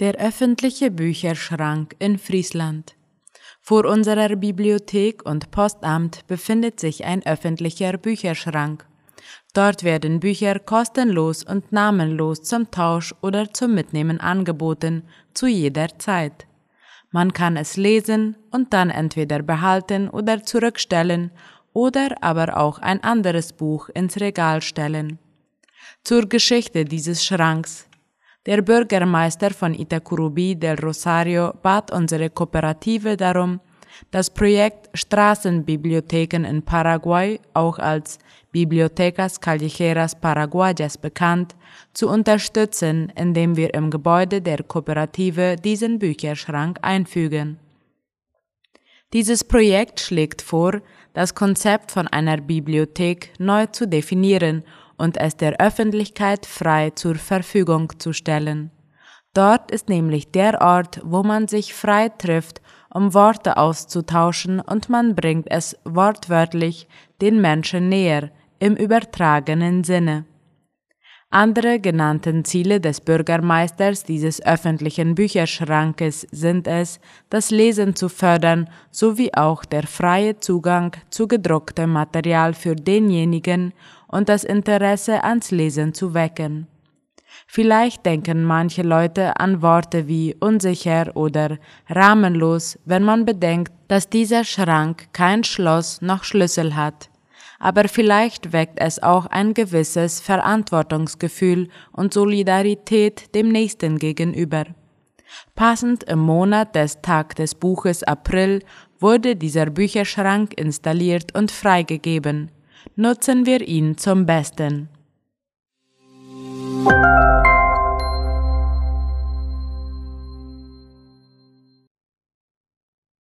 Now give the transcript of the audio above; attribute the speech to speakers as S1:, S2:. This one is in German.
S1: Der öffentliche Bücherschrank in Friesland. Vor unserer Bibliothek und Postamt befindet sich ein öffentlicher Bücherschrank. Dort werden Bücher kostenlos und namenlos zum Tausch oder zum Mitnehmen angeboten, zu jeder Zeit. Man kann es lesen und dann entweder behalten oder zurückstellen oder aber auch ein anderes Buch ins Regal stellen. Zur Geschichte dieses Schranks. Der Bürgermeister von Itacurubi del Rosario bat unsere Kooperative darum, das Projekt Straßenbibliotheken in Paraguay, auch als Bibliotecas Callejeras Paraguayas bekannt, zu unterstützen, indem wir im Gebäude der Kooperative diesen Bücherschrank einfügen. Dieses Projekt schlägt vor, das Konzept von einer Bibliothek neu zu definieren und es der Öffentlichkeit frei zur Verfügung zu stellen. Dort ist nämlich der Ort, wo man sich frei trifft, um Worte auszutauschen und man bringt es wortwörtlich den Menschen näher, im übertragenen Sinne. Andere genannten Ziele des Bürgermeisters dieses öffentlichen Bücherschrankes sind es, das Lesen zu fördern sowie auch der freie Zugang zu gedrucktem Material für denjenigen und das Interesse ans Lesen zu wecken. Vielleicht denken manche Leute an Worte wie unsicher oder rahmenlos, wenn man bedenkt, dass dieser Schrank kein Schloss noch Schlüssel hat. Aber vielleicht weckt es auch ein gewisses Verantwortungsgefühl und Solidarität dem Nächsten gegenüber. Passend im Monat des Tag des Buches April wurde dieser Bücherschrank installiert und freigegeben nutzen wir ihn zum Besten.